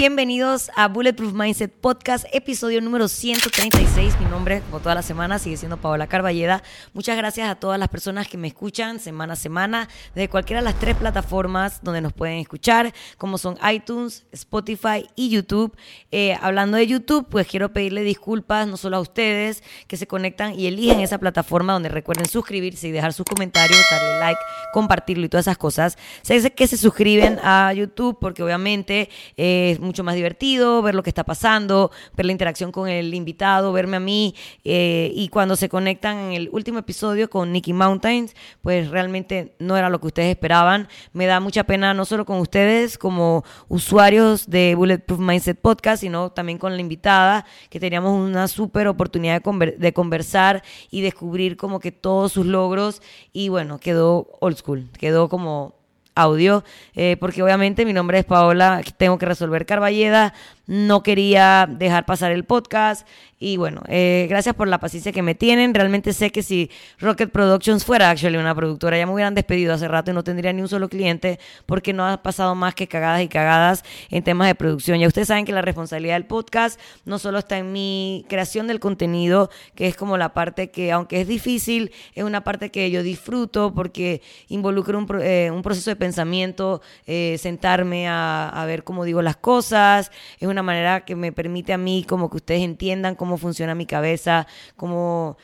Bienvenidos a Bulletproof Mindset Podcast, episodio número 136. Mi nombre, como toda la semana, sigue siendo Paola Carballeda. Muchas gracias a todas las personas que me escuchan semana a semana, desde cualquiera de las tres plataformas donde nos pueden escuchar, como son iTunes, Spotify y YouTube. Eh, hablando de YouTube, pues quiero pedirle disculpas no solo a ustedes que se conectan y eligen esa plataforma donde recuerden suscribirse y dejar sus comentarios, darle like, compartirlo y todas esas cosas. Sé que se suscriben a YouTube porque obviamente... Eh, es mucho más divertido ver lo que está pasando, ver la interacción con el invitado, verme a mí. Eh, y cuando se conectan en el último episodio con Nicky Mountains, pues realmente no era lo que ustedes esperaban. Me da mucha pena no solo con ustedes como usuarios de Bulletproof Mindset Podcast, sino también con la invitada, que teníamos una súper oportunidad de, de conversar y descubrir como que todos sus logros. Y bueno, quedó old school, quedó como audio, eh, porque obviamente mi nombre es Paola, tengo que resolver Carballeda, no quería dejar pasar el podcast y bueno, eh, gracias por la paciencia que me tienen. Realmente sé que si Rocket Productions fuera actually una productora, ya me hubieran despedido hace rato y no tendría ni un solo cliente porque no ha pasado más que cagadas y cagadas en temas de producción. Ya ustedes saben que la responsabilidad del podcast no solo está en mi creación del contenido, que es como la parte que, aunque es difícil, es una parte que yo disfruto porque involucra un, eh, proceso de pensamiento, eh, sentarme a, a ver cómo digo las cosas, es una manera que me permite a mí como que ustedes entiendan cómo funciona mi cabeza, cómo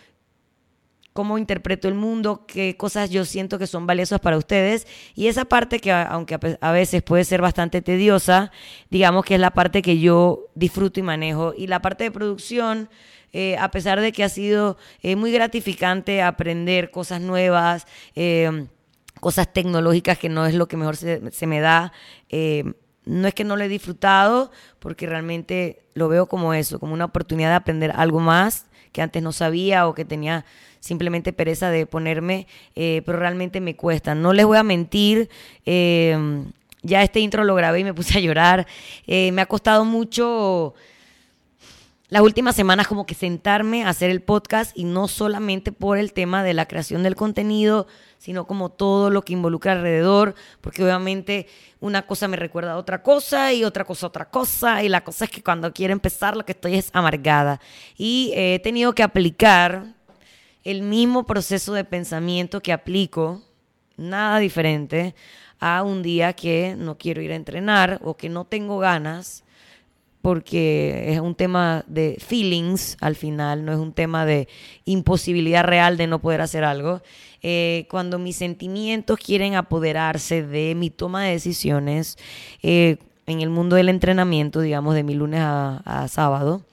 cómo interpreto el mundo, qué cosas yo siento que son valiosas para ustedes. Y esa parte que, aunque a veces puede ser bastante tediosa, digamos que es la parte que yo disfruto y manejo. Y la parte de producción, eh, a pesar de que ha sido eh, muy gratificante aprender cosas nuevas, eh, cosas tecnológicas que no es lo que mejor se, se me da no es que no lo he disfrutado, porque realmente lo veo como eso, como una oportunidad de aprender algo más que antes no sabía o que tenía simplemente pereza de ponerme, eh, pero realmente me cuesta. No les voy a mentir, eh, ya este intro lo grabé y me puse a llorar. Eh, me ha costado mucho las últimas semanas como que sentarme a hacer el podcast y no solamente por el tema de la creación del contenido, sino como todo lo que involucra alrededor, porque obviamente una cosa me recuerda a otra cosa y otra cosa a otra cosa, y la cosa es que cuando quiero empezar lo que estoy es amargada. Y he tenido que aplicar el mismo proceso de pensamiento que aplico, nada diferente, a un día que no quiero ir a entrenar o que no tengo ganas porque es un tema de feelings al final, no es un tema de imposibilidad real de no poder hacer algo. Eh, cuando mis sentimientos quieren apoderarse de mi toma de decisiones eh, en el mundo del entrenamiento, digamos, de mi lunes a, sábado,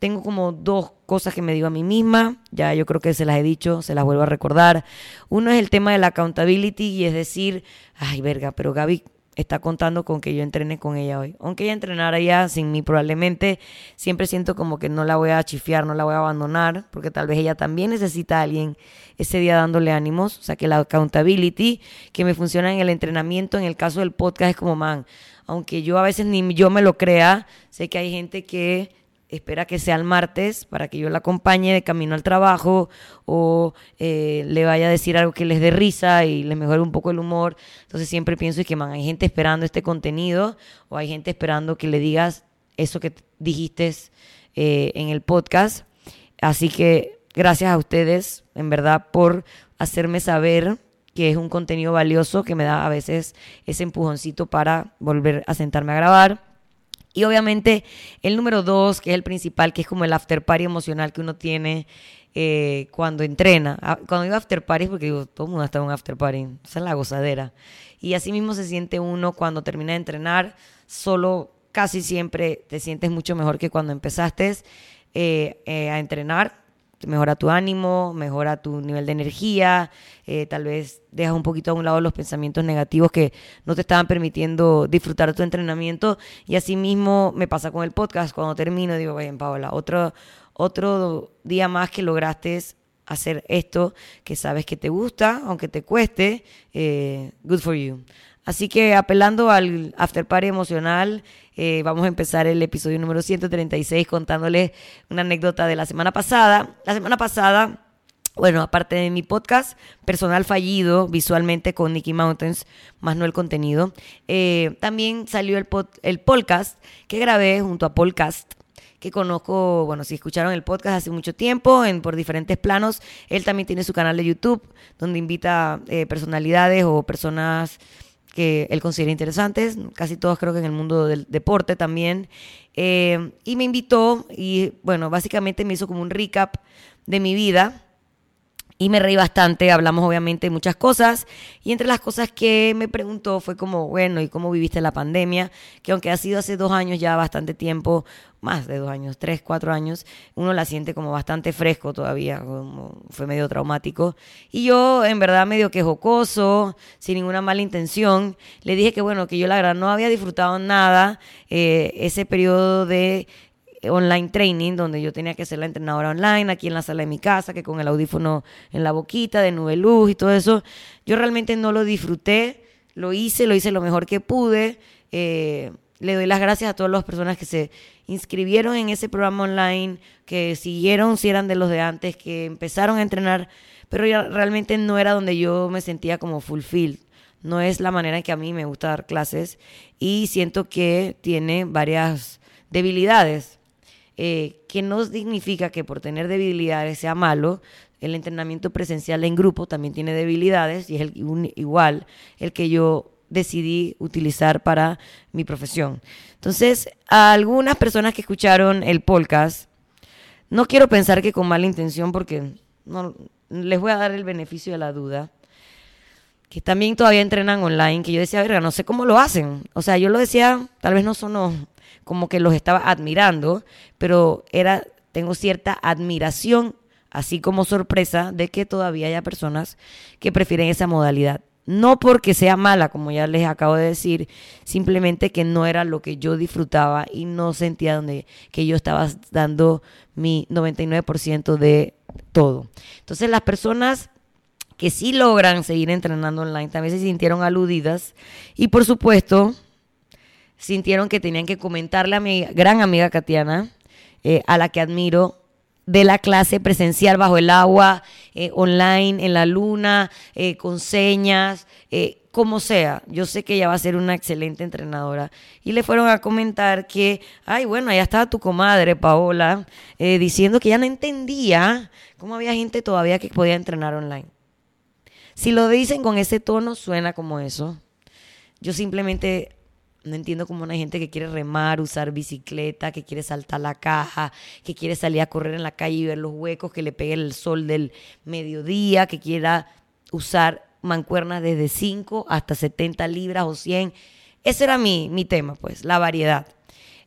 tengo como dos cosas que me digo a mí misma, ya yo creo que se las he dicho, se las vuelvo a recordar. Uno es el tema de la accountability y es decir, ay verga, pero Gaby, está contando con que yo entrene con ella hoy. Aunque ella entrenara ya sin mí, probablemente siempre siento como que no la voy a chifiar, no la voy a abandonar, porque tal vez ella también necesita a alguien ese día dándole ánimos. O sea, que la accountability que me funciona en el entrenamiento, en el caso del podcast, es como, man, aunque yo a veces ni yo me lo crea, sé que hay gente que espera que sea el martes para que yo la acompañe de camino al trabajo o eh, le vaya a decir algo que les dé risa y les mejore un poco el humor. Entonces siempre pienso que hay gente esperando este contenido o hay gente esperando que le digas eso que dijiste eh, en el podcast. Así que gracias a ustedes, en verdad, por hacerme saber que es un contenido valioso que me da a veces ese empujoncito para volver a sentarme a grabar. Y obviamente el número dos, que es el principal, que es como el after party emocional que uno tiene eh, cuando entrena. Ah, cuando digo after party porque digo, todo el mundo está en un after party, esa es la gozadera. Y así mismo se siente uno cuando termina de entrenar, solo casi siempre te sientes mucho mejor que cuando empezaste eh, eh, a entrenar mejora tu ánimo, mejora tu nivel de energía, eh, tal vez dejas un poquito a un lado los pensamientos negativos que no te estaban permitiendo disfrutar tu entrenamiento. Y así mismo me pasa con el podcast, cuando termino digo, bien, Paola, otro, otro día más que lograste hacer esto que sabes que te gusta, aunque te cueste, eh, good for you. Así que apelando al after party emocional, eh, vamos a empezar el episodio número 136 contándoles una anécdota de la semana pasada. La semana pasada bueno, aparte de mi podcast personal fallido visualmente con Nicky Mountains, más no el contenido, eh, también salió el, el podcast que grabé junto a Podcast que conozco, bueno, si escucharon el podcast hace mucho tiempo, en, por diferentes planos. Él también tiene su canal de YouTube, donde invita eh, personalidades o personas que él considera interesantes, casi todos creo que en el mundo del deporte también. Eh, y me invitó y, bueno, básicamente me hizo como un recap de mi vida y me reí bastante, hablamos obviamente de muchas cosas y entre las cosas que me preguntó fue como, bueno, ¿y cómo viviste la pandemia? Que aunque ha sido hace dos años ya bastante tiempo, más de dos años, tres, cuatro años, uno la siente como bastante fresco todavía, fue medio traumático. Y yo, en verdad, medio que jocoso, sin ninguna mala intención, le dije que bueno, que yo la verdad no había disfrutado nada eh, ese periodo de online training, donde yo tenía que ser la entrenadora online aquí en la sala de mi casa, que con el audífono en la boquita, de nube luz y todo eso. Yo realmente no lo disfruté, lo hice, lo hice lo mejor que pude. Eh, le doy las gracias a todas las personas que se inscribieron en ese programa online, que siguieron, si eran de los de antes, que empezaron a entrenar, pero realmente no era donde yo me sentía como fulfilled. No es la manera en que a mí me gusta dar clases y siento que tiene varias debilidades eh, que no significa que por tener debilidades sea malo. El entrenamiento presencial en grupo también tiene debilidades y es el, igual el que yo decidí utilizar para mi profesión. Entonces, a algunas personas que escucharon el podcast, no quiero pensar que con mala intención, porque no, les voy a dar el beneficio de la duda, que también todavía entrenan online, que yo decía, verga, no sé cómo lo hacen. O sea, yo lo decía, tal vez no sonó como que los estaba admirando, pero era, tengo cierta admiración, así como sorpresa, de que todavía haya personas que prefieren esa modalidad. No porque sea mala, como ya les acabo de decir, simplemente que no era lo que yo disfrutaba y no sentía donde, que yo estaba dando mi 99% de todo. Entonces las personas que sí logran seguir entrenando online también se sintieron aludidas y por supuesto sintieron que tenían que comentarle a mi gran amiga Katiana, eh, a la que admiro, de la clase presencial bajo el agua, eh, online, en la luna, eh, con señas, como sea. Yo sé que ella va a ser una excelente entrenadora. Y le fueron a comentar que, ay, bueno, allá estaba tu comadre, Paola, diciendo que ya no entendía cómo había gente todavía que podía entrenar online. Si lo dicen con ese tono, suena como eso. Yo simplemente no entiendo cómo hay gente que quiere remar, usar bicicleta, que quiere saltar la caja, que quiere salir a correr en la calle y ver los huecos, que le pegue el sol del mediodía, que quiera usar mancuernas desde 5 hasta 70 libras o 100. Ese era mi, mi tema, pues, la variedad.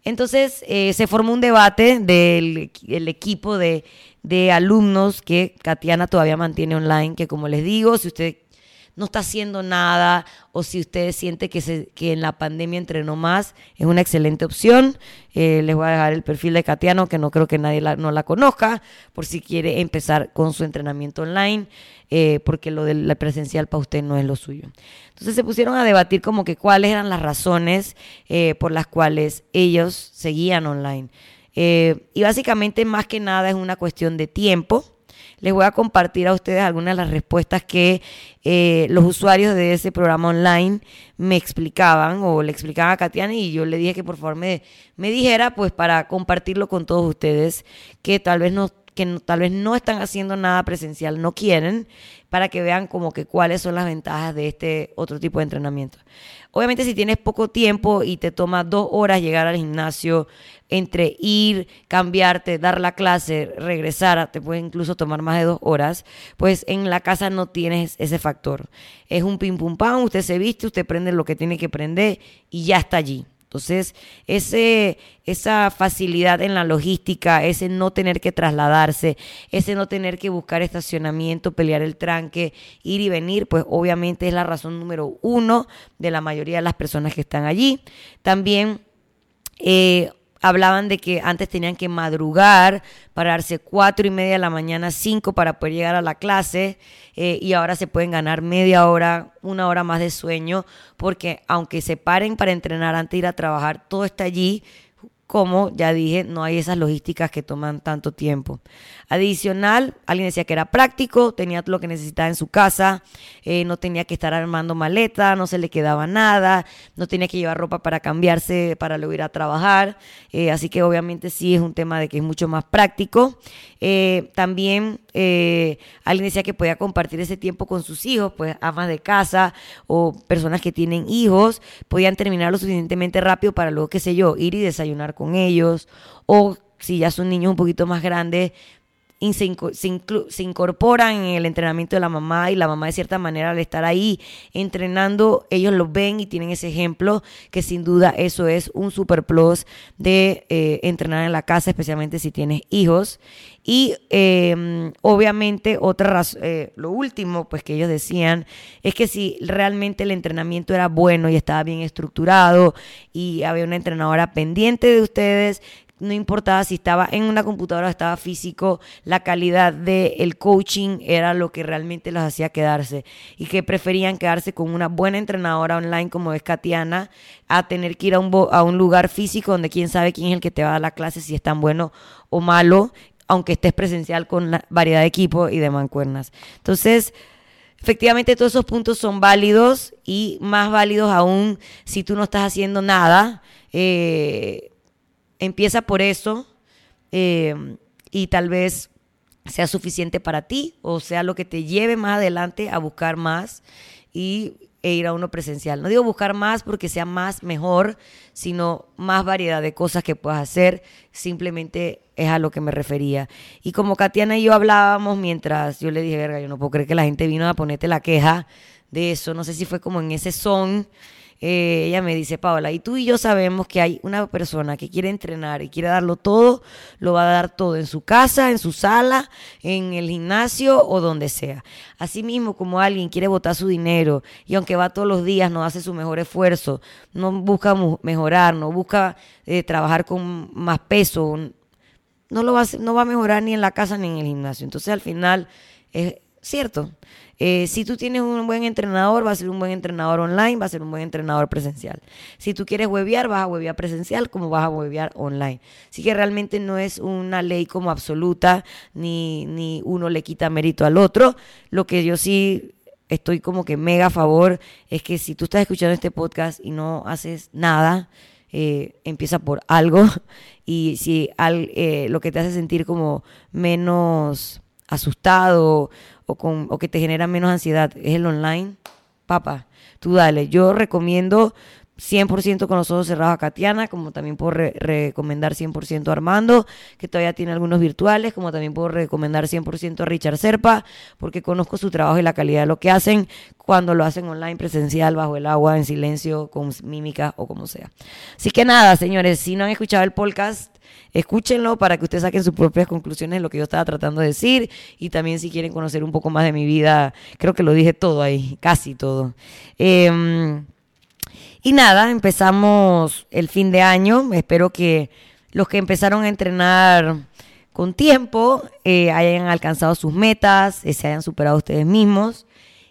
Entonces eh, se formó un debate del equipo de, de alumnos que Katiana todavía mantiene online, que como les digo, si usted no está haciendo nada o si usted siente que, se, que en la pandemia entrenó más, es una excelente opción. Eh, les voy a dejar el perfil de Katiano, que no creo que nadie la, no la conozca, por si quiere empezar con su entrenamiento online, eh, porque lo del presencial para usted no es lo suyo. Entonces se pusieron a debatir como que cuáles eran las razones eh, por las cuales ellos seguían online. Y básicamente más que nada es una cuestión de tiempo. Les voy a compartir a ustedes algunas de las respuestas que eh, los usuarios de ese programa online me explicaban o le explicaban a Katiana y yo le dije que por favor me, me dijera pues para compartirlo con todos ustedes que tal vez no que tal vez no están haciendo nada presencial, no quieren, para que vean como que cuáles son las ventajas de este otro tipo de entrenamiento. Obviamente si tienes poco tiempo y te toma dos horas llegar al gimnasio, entre ir, cambiarte, dar la clase, regresar, te puede incluso tomar más de dos horas, pues en la casa no tienes ese factor. Es un pim pum pam, usted se viste, usted prende lo que tiene que prender y ya está allí. Entonces, esa facilidad en la logística, ese no tener que trasladarse, ese no tener que buscar estacionamiento, pelear el tranque, ir y venir, pues obviamente es la razón número uno de la mayoría de las personas que están allí. También eh, hablaban de que antes tenían que madrugar, pararse cuatro y media de la mañana, cinco para poder llegar a la clase eh, y ahora se pueden ganar media hora, una hora más de sueño porque aunque se paren para entrenar antes de ir a trabajar, todo está allí como ya dije, no hay esas logísticas que toman tanto tiempo. Adicional, alguien decía que era práctico, tenía lo que necesitaba en su casa, eh, no tenía que estar armando maleta, no se le quedaba nada, no tenía que llevar ropa para cambiarse para luego ir a trabajar. Eh, así que obviamente sí es un tema de que es mucho más práctico. Eh, también alguien decía que podía compartir ese tiempo con sus hijos, pues amas de casa o personas que tienen hijos, podían terminar lo suficientemente rápido para luego, qué sé yo, ir y desayunar con ellos, o si ya son niños un poquito más grandes, se, se, incorporan en el entrenamiento de la mamá y la mamá de cierta manera al estar ahí entrenando, ellos lo ven y tienen ese ejemplo que sin duda eso es un super plus de eh, entrenar en la casa, especialmente si tienes hijos. Y em, obviamente otra eh, lo último pues que ellos decían es que si realmente el entrenamiento era bueno y estaba bien estructurado y había una entrenadora pendiente de ustedes, no importaba si estaba en una computadora o estaba físico, la calidad del coaching era lo que realmente los hacía quedarse y que preferían quedarse con una buena entrenadora online como es Katiana a tener que ir a un, a un lugar físico donde quién sabe quién es el que te va a dar la clase, si es tan bueno o malo, aunque estés presencial con la variedad de equipo y de mancuernas. Entonces, efectivamente todos esos puntos son válidos y más válidos aún si tú no estás haciendo nada. Eh, Empieza por eso eh, y tal vez sea suficiente para ti o sea lo que te lleve más adelante a buscar más y, e ir a uno presencial. No digo buscar más porque sea más mejor, sino más variedad de cosas que puedas hacer. Simplemente es a lo que me refería. Y como Katiana y yo hablábamos mientras yo le dije, verga, yo no puedo creer que la gente vino a ponerte la queja de eso. No sé si fue como en ese son eh, ella me dice, Paola, y tú y yo sabemos que hay una persona que quiere entrenar y quiere darlo todo, lo va a dar todo en su casa, en su sala, en el gimnasio o donde sea. Asimismo, como alguien quiere botar su dinero y aunque va todos los días, no hace su mejor esfuerzo, no busca mejorar, no busca eh, trabajar con más peso, no, lo va no va a mejorar ni en la casa ni en el gimnasio. Entonces, al final, es cierto. Eh, si tú tienes un buen entrenador, va a ser un buen entrenador online, va a ser un buen entrenador presencial. Si tú quieres webear, vas a webear presencial como vas a webear online. Así que realmente no es una ley como absoluta, ni, ni uno le quita mérito al otro. Lo que yo sí estoy como que mega a favor es que si tú estás escuchando este podcast y no haces nada, eh, empieza por algo y si eh, lo que te hace sentir como menos asustado o, con, o que te genera menos ansiedad es el online, papá, tú dale. Yo recomiendo 100% con los ojos cerrados a Katiana, como también puedo recomendar 100% a Armando, que todavía tiene algunos virtuales, como también puedo recomendar 100% a Richard Serpa, porque conozco su trabajo y la calidad de lo que hacen cuando lo hacen online, presencial, bajo el agua, en silencio, con mímica o como sea. Así que nada, señores, si no han escuchado el podcast, Escúchenlo para que ustedes saquen sus propias conclusiones de lo que yo estaba tratando de decir y también si quieren conocer un poco más de mi vida, creo que lo dije todo ahí, casi todo. Em, y nada, empezamos el fin de año. Espero que los que empezaron a entrenar con tiempo eh, hayan alcanzado sus metas, eh, se hayan superado ustedes mismos.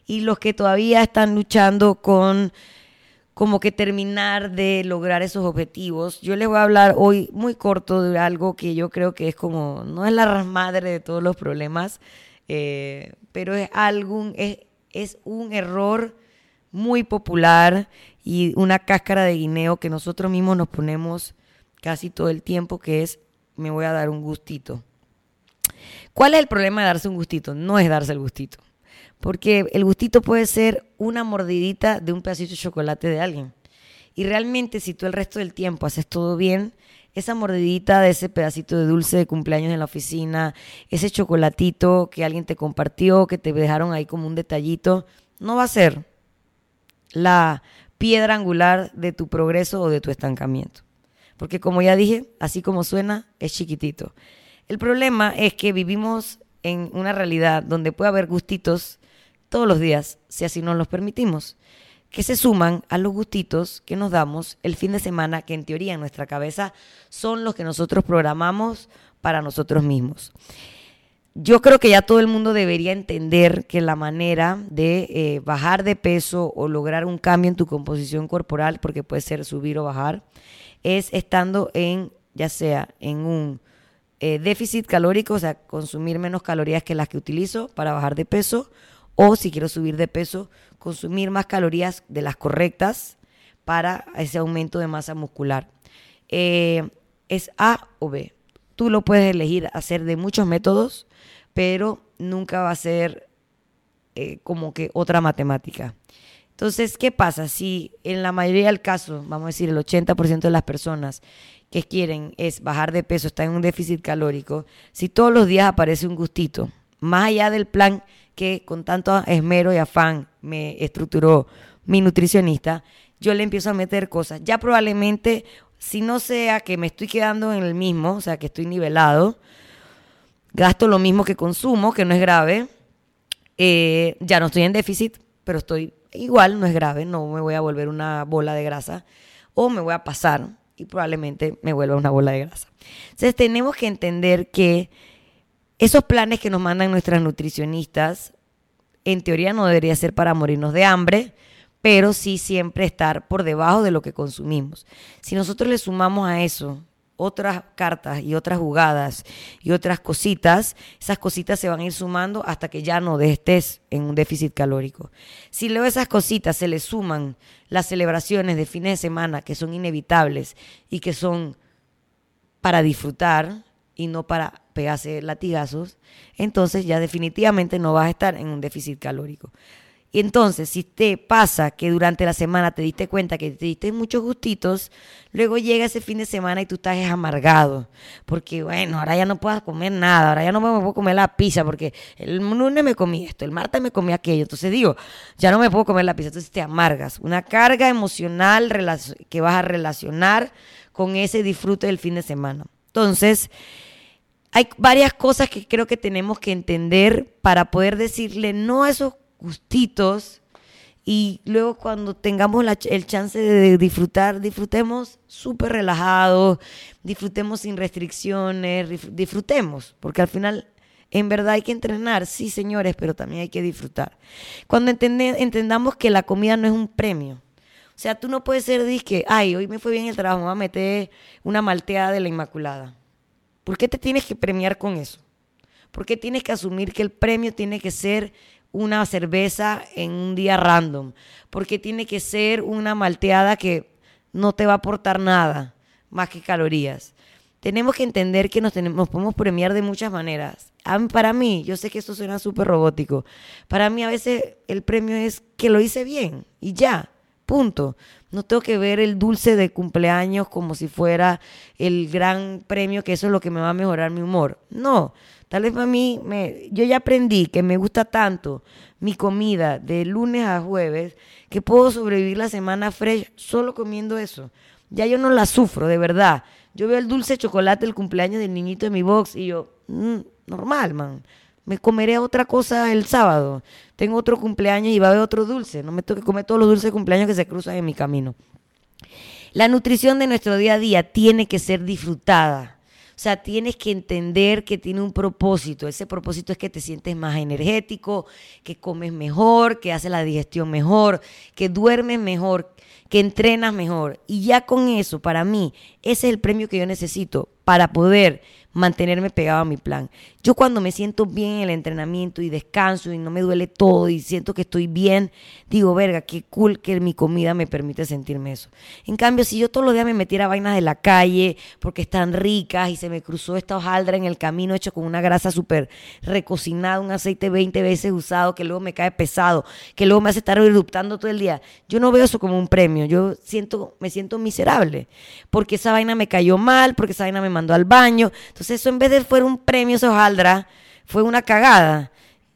Y los que todavía están luchando con como que terminar de lograr esos objetivos. Yo les voy a hablar hoy muy corto de algo que yo creo que es como, no es la madre de todos los problemas, eh, pero es, algún, es, es un error muy popular y una cáscara de guineo que nosotros mismos nos ponemos casi todo el tiempo, que es, me voy a dar un gustito. ¿Cuál es el problema de darse un gustito? No es darse el gustito. Porque el gustito puede ser una mordidita de un pedacito de chocolate de alguien. Y realmente si tú el resto del tiempo haces todo bien, esa mordidita de ese pedacito de dulce de cumpleaños en la oficina, ese chocolatito que alguien te compartió, que te dejaron ahí como un detallito, no va a ser la piedra angular de tu progreso o de tu estancamiento. Porque como ya dije, así como suena, es chiquitito. El problema es que vivimos en una realidad donde puede haber gustitos todos los días, si así nos los permitimos, que se suman a los gustitos que nos damos el fin de semana, que en teoría en nuestra cabeza son los que nosotros programamos para nosotros mismos. Yo creo que ya todo el mundo debería entender que la manera de eh, bajar de peso o lograr un cambio en tu composición corporal, porque puede ser subir o bajar, es estando en ya sea en un eh, déficit calórico, o sea, consumir menos calorías que las que utilizo para bajar de peso, o si quiero subir de peso, consumir más calorías de las correctas para ese aumento de masa muscular. Eh, es A o B. Tú lo puedes elegir hacer de muchos métodos, pero nunca va a ser eh, como que otra matemática. Entonces, ¿qué pasa? Si en la mayoría del caso, vamos a decir el 80% de las personas que quieren es bajar de peso, están en un déficit calórico, si todos los días aparece un gustito, más allá del plan que con tanto esmero y afán me estructuró mi nutricionista, yo le empiezo a meter cosas. Ya probablemente, si no sea que me estoy quedando en el mismo, o sea, que estoy nivelado, gasto lo mismo que consumo, que no es grave, eh, ya no estoy en déficit, pero estoy igual, no es grave, no me voy a volver una bola de grasa, o me voy a pasar y probablemente me vuelva una bola de grasa. Entonces tenemos que entender que esos planes que nos mandan nuestras nutricionistas, en teoría no debería ser para morirnos de hambre, pero sí siempre estar por debajo de lo que consumimos. Si nosotros le sumamos a eso otras cartas y otras jugadas y otras cositas, esas cositas se van a ir sumando hasta que ya no estés en un déficit calórico. Si luego esas cositas se le suman las celebraciones de fines de semana que son inevitables y que son para disfrutar y no para pegarse latigazos, entonces ya definitivamente no vas a estar en un déficit calórico. Y entonces, si te pasa que durante la semana te diste cuenta que te diste muchos gustitos, luego llega ese fin de semana y tú estás amargado. Porque, bueno, ahora ya no puedo comer nada, ahora ya no me puedo comer la pizza, porque el lunes me comí esto, el martes me comí aquello. Entonces digo, ya no me puedo comer la pizza. Entonces te amargas. Una carga emocional que vas a relacionar con ese disfrute del fin de semana. Entonces, hay varias cosas que creo que tenemos que entender para poder decirle no a esos gustitos y luego cuando tengamos el chance de disfrutar, disfrutemos súper relajados, disfrutemos sin restricciones, disfrutemos, porque al final en verdad hay que entrenar, sí señores, pero también hay que disfrutar. Cuando entendamos que la comida no es un premio, o sea, tú no puedes ser disque, ay, hoy me fue bien el trabajo, me voy a meter una malteada de la Inmaculada. ¿Por qué te tienes que premiar con eso? ¿Por qué tienes que asumir que el premio tiene que ser una cerveza en un día random, porque tiene que ser una malteada que no te va a aportar nada más que calorías. Tenemos que entender que nos, podemos premiar de muchas maneras. para mí, yo sé que esto suena súper robótico, para mí a veces el premio es que lo hice bien y ya, punto. No tengo que ver el dulce de cumpleaños como si fuera el gran premio, que eso es lo que me va a mejorar mi humor. No, Tal vez para mí, me, yo ya aprendí que me gusta tanto mi comida de lunes a jueves que puedo sobrevivir la semana fresh solo comiendo eso. Ya yo no la sufro, de verdad. Yo veo el dulce chocolate el cumpleaños del niñito de mi box y yo, mm, normal, man. Me comeré otra cosa el sábado. Tengo otro cumpleaños y va a haber otro dulce. No me tengo que comer todos los dulces de cumpleaños que se cruzan en mi camino. La nutrición de nuestro día a día tiene que ser disfrutada o sea, tienes que entender que tiene un propósito. Ese propósito es que te sientes más energético, que comes mejor, que haces la digestión mejor, que duermes mejor, que entrenas mejor. Y ya con eso, para mí, ese es el premio que yo necesito para poder mantenerme pegado a mi plan. Yo cuando me siento bien en el entrenamiento y descanso y no me duele todo y siento que estoy bien, digo, verga, qué cool que mi comida me permite sentirme eso. En cambio, si yo todos los días me metiera vainas de la calle porque están ricas y se me cruzó esta hojaldra en el camino hecho con una grasa súper recocinada, un aceite 20 veces usado que luego me cae pesado, que luego me hace estar eruptando todo el día, yo no veo eso como un premio, yo siento, me siento miserable porque esa vaina me cayó mal, porque esa vaina me mandó al baño. Entonces eso en vez de fuera un premio, esa hojaldra, fue una cagada.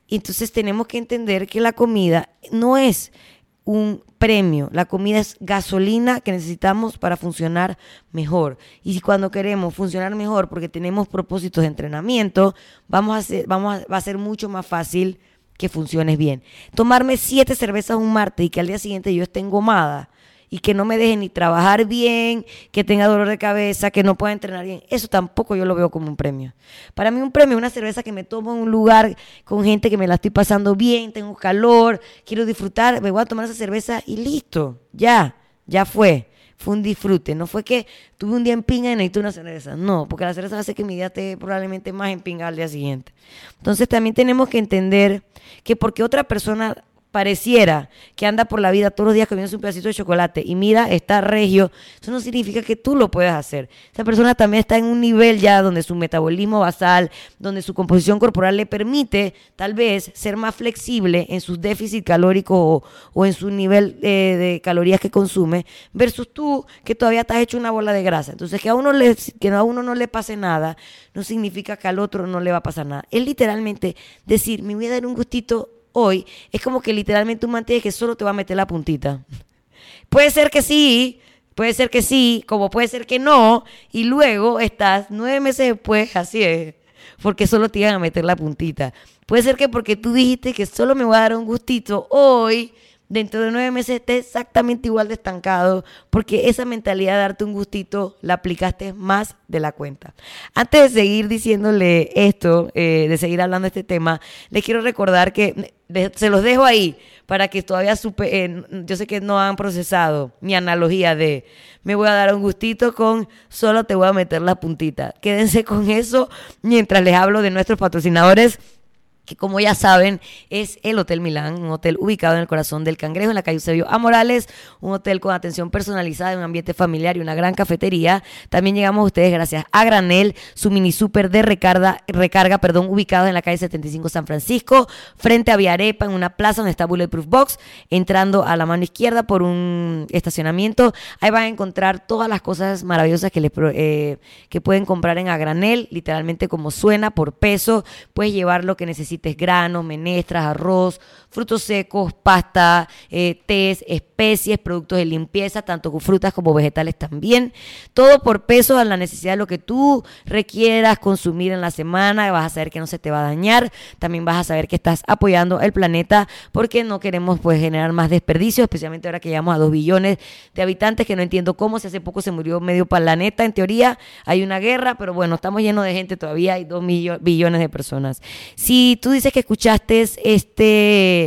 Entonces tenemos que entender que la comida no es un premio, la comida es gasolina que necesitamos para funcionar mejor. Y cuando queremos funcionar mejor porque tenemos propósitos de entrenamiento, vamos a hacer, vamos va a ser mucho más fácil que funcione bien. Tomarme siete cervezas un martes y que al día siguiente yo esté engomada y que no me deje ni trabajar bien, que tenga dolor de cabeza, que no pueda entrenar bien. Eso tampoco yo lo veo como un premio. Para mí un premio es una cerveza que me tomo en un lugar con gente que me la estoy pasando bien, tengo calor, quiero disfrutar, me voy a tomar esa cerveza y listo, ya, ya fue. fue un disfrute. No fue que tuve un día en pinga y necesito una cerveza. No, porque la cerveza hace que mi día esté probablemente más en pinga al día siguiente. Entonces también tenemos que entender que porque otra persona pareciera que anda por la vida todos los días comiendo un pedacito de chocolate y mira, está regio, eso no significa que tú lo puedas hacer. Esa persona también está en un nivel ya donde su metabolismo basal, donde su composición corporal le permite tal vez ser más flexible en sus déficit calórico o, en su nivel eh, de calorías que consume, versus tú que todavía estás hecho una bola de grasa. Entonces que a uno, le, que a uno no le pase nada no significa que al otro no le va a pasar nada. Es literalmente decir, me voy a dar un gustito hoy, es como que literalmente un mantienes que solo te va a meter la puntita. Puede ser que sí, puede ser que sí, como puede ser que no, y luego estás nueve meses después, así es, porque solo te iban a meter la puntita. Puede ser que porque tú dijiste que solo me voy a dar un gustito hoy, dentro de nueve meses esté exactamente igual de estancado, porque esa mentalidad de darte un gustito la aplicaste más de la cuenta. Antes de seguir diciéndole esto, eh, de seguir hablando de este tema, les quiero recordar que se los dejo ahí para que todavía supe, eh, yo sé que no han procesado mi analogía de me voy a dar un gustito con solo te voy a meter la puntita. Quédense con eso mientras les hablo de nuestros patrocinadores que como ya saben es el Hotel Milán, un hotel ubicado en el corazón del Cangrejo, en la calle Eusebio A. Morales, un hotel con atención personalizada, un ambiente familiar y una gran cafetería. También llegamos a ustedes gracias a Granel, su mini super de recarga, recarga perdón, ubicado en la calle 75 San Francisco, frente a Viarepa, en una plaza donde está Bulletproof Box, entrando a la mano izquierda por un estacionamiento. Ahí van a encontrar todas las cosas maravillosas que, les, eh, que pueden comprar en Agranel, literalmente como suena, por peso. Puedes llevar lo que necesites granos, menestras, arroz, frutos secos, pasta, eh, tés, especies, productos de limpieza, tanto frutas como vegetales también. Todo por peso a la necesidad de lo que tú requieras consumir en la semana. Vas a saber que no se te va a dañar. También vas a saber que estás apoyando el planeta porque no queremos pues generar más desperdicio, especialmente ahora que llegamos a dos billones de habitantes, que no entiendo cómo, si hace poco se murió medio planeta, en teoría hay una guerra, pero bueno, estamos llenos de gente todavía, hay dos billones de personas. Si tú dices que escuchaste este...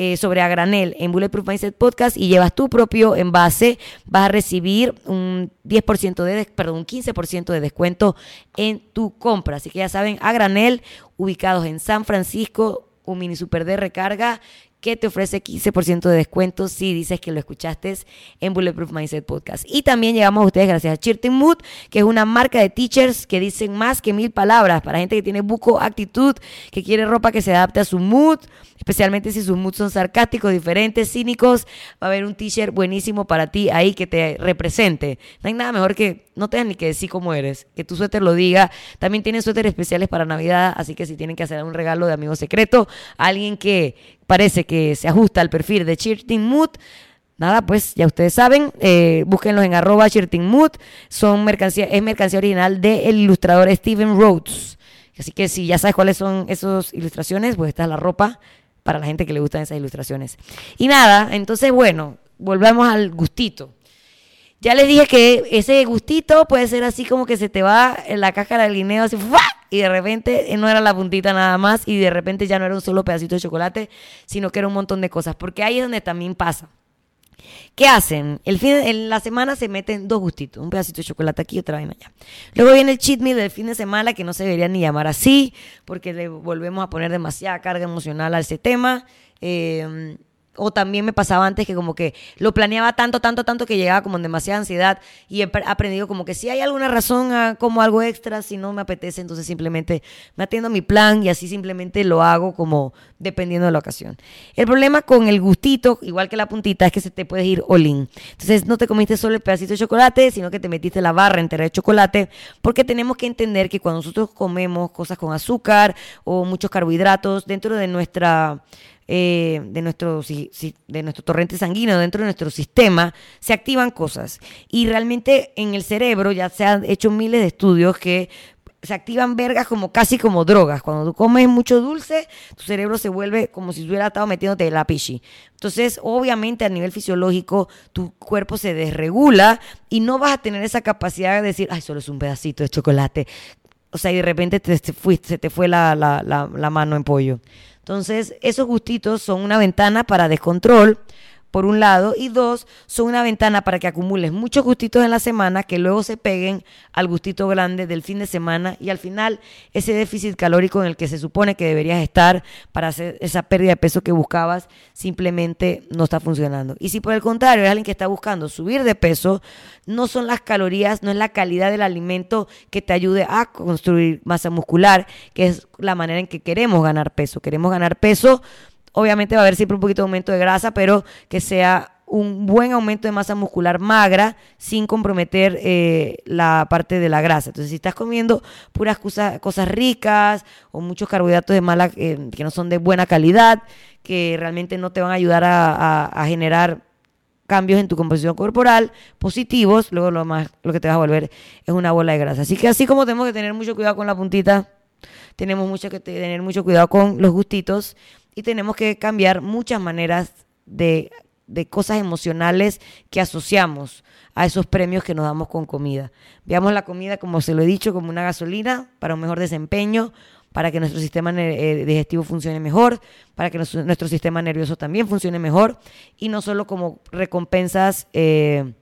Eh, sobre a granel en Bulletproof Mindset Podcast y llevas tu propio envase, vas a recibir un 10% de, perdón, un 15% de descuento en tu compra. Así que ya saben, a granel, ubicados en San Francisco, un mini super de recarga que te ofrece 15% de descuento si dices que lo escuchaste en Bulletproof Mindset Podcast. Y también llegamos a ustedes gracias a Chirting Mood, que es una marca de teachers que dicen más que mil palabras para gente que tiene buco actitud, que quiere ropa que se adapte a su mood, especialmente si sus moods son sarcásticos, diferentes, cínicos. Va a haber un t-shirt buenísimo para ti ahí que te represente. No hay nada mejor que no tengas ni que decir cómo eres, que tu suéter lo diga. También tienen suéteres especiales para Navidad, así que si tienen que hacer un regalo de amigo secreto, alguien que parece que se ajusta al perfil de Cheerting Mood, nada, pues ya ustedes saben, eh, búsquenlos en arroba Mood, son mercancía, es mercancía original del ilustrador Steven Rhodes. Así que si ya sabes cuáles son esas ilustraciones, pues esta es la ropa para la gente que le gustan esas ilustraciones. Y nada, entonces bueno, volvamos al gustito. Ya les dije que ese gustito puede ser así como que se te va en la caja del guineo así y de repente no era la puntita nada más y de repente ya no era un solo pedacito de chocolate, sino que era un montón de cosas, porque ahí es donde también pasa. ¿Qué hacen? El fin en la semana se meten dos gustitos, un pedacito de chocolate aquí y otra vaina allá. Luego viene el cheat meal del fin de semana, que no se debería ni llamar así, porque le volvemos a poner demasiada carga emocional a ese tema. Eh, o también me pasaba antes que como que lo planeaba tanto, tanto, tanto que llegaba como en demasiada ansiedad y he aprendido como que si hay alguna razón a, como algo extra, si no me apetece, entonces simplemente me atiendo a mi plan y así simplemente lo hago como dependiendo de la ocasión. El problema con el gustito, igual que la puntita, es que se te puede ir in. Entonces no te comiste solo el pedacito de chocolate, sino que te metiste la barra entera de chocolate, porque tenemos que entender que cuando nosotros comemos cosas con azúcar o muchos carbohidratos dentro de nuestra eh, de, nuestro, de nuestro torrente sanguíneo, dentro de nuestro sistema, se activan cosas. Y realmente en el cerebro ya se han hecho miles de estudios que se activan vergas como casi como drogas. Cuando tú comes mucho dulce, tu cerebro se vuelve como si estuviera estado metiéndote la pichi. Entonces, obviamente a nivel fisiológico, tu cuerpo se desregula y no vas a tener esa capacidad de decir, ay, solo es un pedacito de chocolate. O sea, y de repente te, se te fue la, la mano en pollo. Entonces, esos gustitos son una ventana para descontrol por un lado, y dos, son una ventana para que acumules muchos gustitos en la semana que luego se peguen al gustito grande del fin de semana y al final ese déficit calórico en el que se supone que deberías estar para hacer esa pérdida de peso que buscabas simplemente no está funcionando. Y si por el contrario es alguien que está buscando subir de peso, no son las calorías, no es la calidad del alimento que te ayude a construir masa muscular, que es la manera en que queremos ganar peso. Queremos ganar peso Obviamente va a haber siempre un poquito de aumento de grasa, pero que sea un buen aumento de masa muscular magra sin comprometer eh, la parte de la grasa. Entonces, si estás comiendo puras cosas, ricas o muchos carbohidratos de mala, eh, que no son de buena calidad, que realmente no te van a ayudar a, generar cambios en tu composición corporal positivos, luego lo más lo que te vas a volver es una bola de grasa. Así que así como tenemos que tener mucho cuidado con la puntita, tenemos mucho que tener mucho cuidado con los gustitos y tenemos que cambiar muchas maneras de, cosas emocionales que asociamos a esos premios que nos damos con comida. Veamos la comida, como se lo he dicho, como una gasolina para un mejor desempeño, para que nuestro sistema eh, digestivo funcione mejor, para que nuestro, sistema nervioso también funcione mejor y no solo como recompensas. Eh,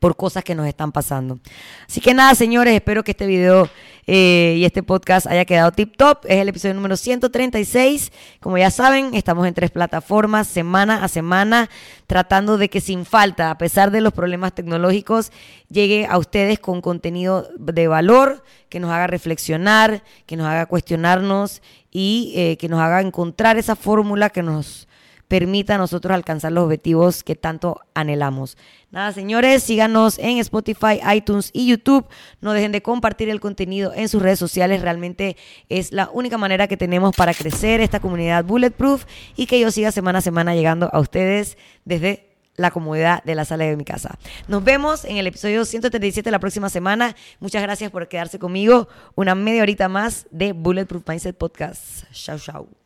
por cosas que nos están pasando. Así que nada, señores, espero que este video eh, y este podcast haya quedado tip top. Es el episodio número 136. Como ya saben, estamos en tres plataformas, semana a semana, tratando de que sin falta, a pesar de los problemas tecnológicos, llegue a ustedes con contenido de valor, que nos haga reflexionar, que nos haga cuestionarnos y eh, que nos haga encontrar esa fórmula que nos permita a nosotros alcanzar los objetivos que tanto anhelamos. Nada, señores, síganos en Spotify, iTunes y YouTube. No dejen de compartir el contenido en sus redes sociales. Realmente es la única manera que tenemos para crecer esta comunidad Bulletproof y que yo siga semana a semana llegando a ustedes desde la comodidad de la sala de mi casa. Nos vemos en el episodio 137 la próxima semana. Muchas gracias por quedarse conmigo. Una media horita más de Bulletproof Mindset Podcast. Chao, chao.